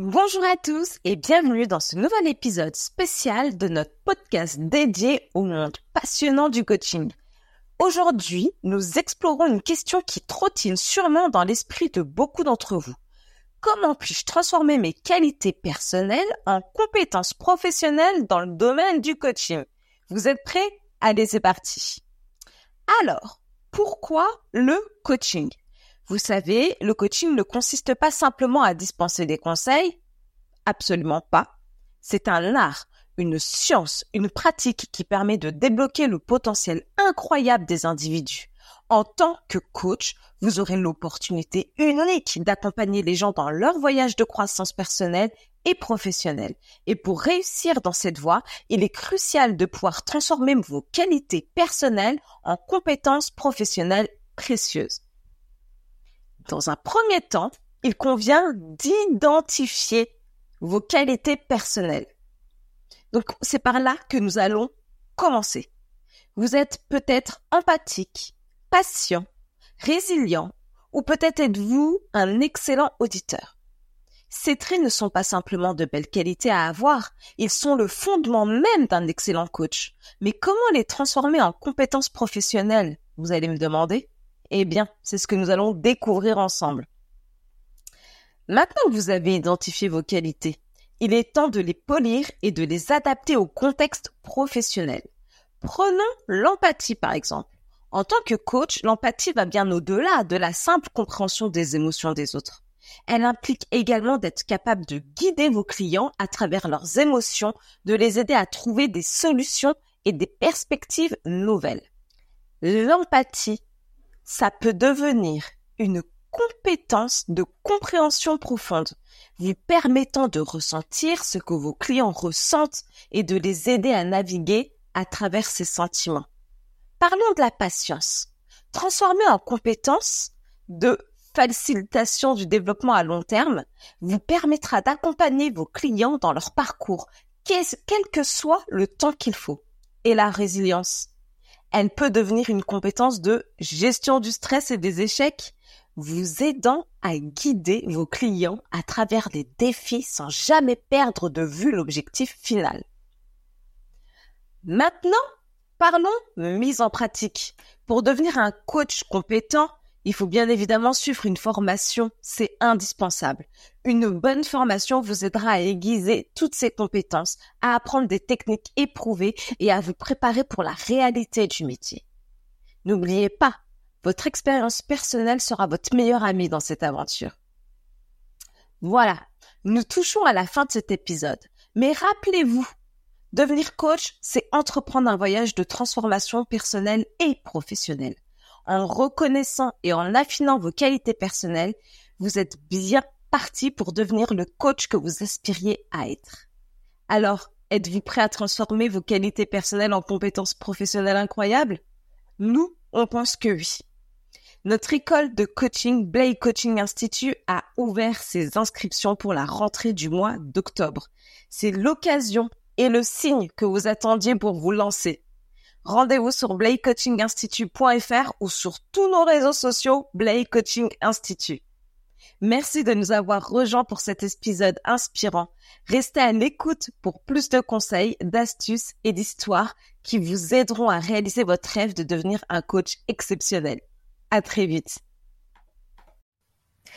Bonjour à tous et bienvenue dans ce nouvel épisode spécial de notre podcast dédié au monde passionnant du coaching. Aujourd'hui, nous explorons une question qui trottine sûrement dans l'esprit de beaucoup d'entre vous. Comment puis-je transformer mes qualités personnelles en compétences professionnelles dans le domaine du coaching? Vous êtes prêts? Allez, c'est parti. Alors, pourquoi le coaching? Vous savez, le coaching ne consiste pas simplement à dispenser des conseils. Absolument pas. C'est un art, une science, une pratique qui permet de débloquer le potentiel incroyable des individus. En tant que coach, vous aurez l'opportunité unique d'accompagner les gens dans leur voyage de croissance personnelle et professionnelle. Et pour réussir dans cette voie, il est crucial de pouvoir transformer vos qualités personnelles en compétences professionnelles précieuses. Dans un premier temps, il convient d'identifier vos qualités personnelles. Donc, c'est par là que nous allons commencer. Vous êtes peut-être empathique, patient, résilient, ou peut-être êtes-vous un excellent auditeur. Ces traits ne sont pas simplement de belles qualités à avoir, ils sont le fondement même d'un excellent coach. Mais comment les transformer en compétences professionnelles, vous allez me demander? Eh bien, c'est ce que nous allons découvrir ensemble. Maintenant que vous avez identifié vos qualités, il est temps de les polir et de les adapter au contexte professionnel. Prenons l'empathie par exemple. En tant que coach, l'empathie va bien au-delà de la simple compréhension des émotions des autres. Elle implique également d'être capable de guider vos clients à travers leurs émotions, de les aider à trouver des solutions et des perspectives nouvelles. L'empathie ça peut devenir une compétence de compréhension profonde, vous permettant de ressentir ce que vos clients ressentent et de les aider à naviguer à travers ces sentiments. Parlons de la patience. Transformée en compétence de facilitation du développement à long terme, vous permettra d'accompagner vos clients dans leur parcours, quel que soit le temps qu'il faut. Et la résilience elle peut devenir une compétence de gestion du stress et des échecs, vous aidant à guider vos clients à travers les défis sans jamais perdre de vue l'objectif final. Maintenant, parlons mise en pratique. Pour devenir un coach compétent, il faut bien évidemment suivre une formation, c'est indispensable. Une bonne formation vous aidera à aiguiser toutes ces compétences, à apprendre des techniques éprouvées et à vous préparer pour la réalité du métier. N'oubliez pas, votre expérience personnelle sera votre meilleur ami dans cette aventure. Voilà, nous touchons à la fin de cet épisode. Mais rappelez-vous, devenir coach, c'est entreprendre un voyage de transformation personnelle et professionnelle en reconnaissant et en affinant vos qualités personnelles, vous êtes bien parti pour devenir le coach que vous aspiriez à être. Alors, êtes-vous prêt à transformer vos qualités personnelles en compétences professionnelles incroyables? Nous, on pense que oui. Notre école de coaching Blake Coaching Institute a ouvert ses inscriptions pour la rentrée du mois d'octobre. C'est l'occasion et le signe que vous attendiez pour vous lancer. Rendez-vous sur blakecoachinginstitute.fr ou sur tous nos réseaux sociaux Blake Coaching Institute. Merci de nous avoir rejoints pour cet épisode inspirant. Restez à l'écoute pour plus de conseils, d'astuces et d'histoires qui vous aideront à réaliser votre rêve de devenir un coach exceptionnel. À très vite.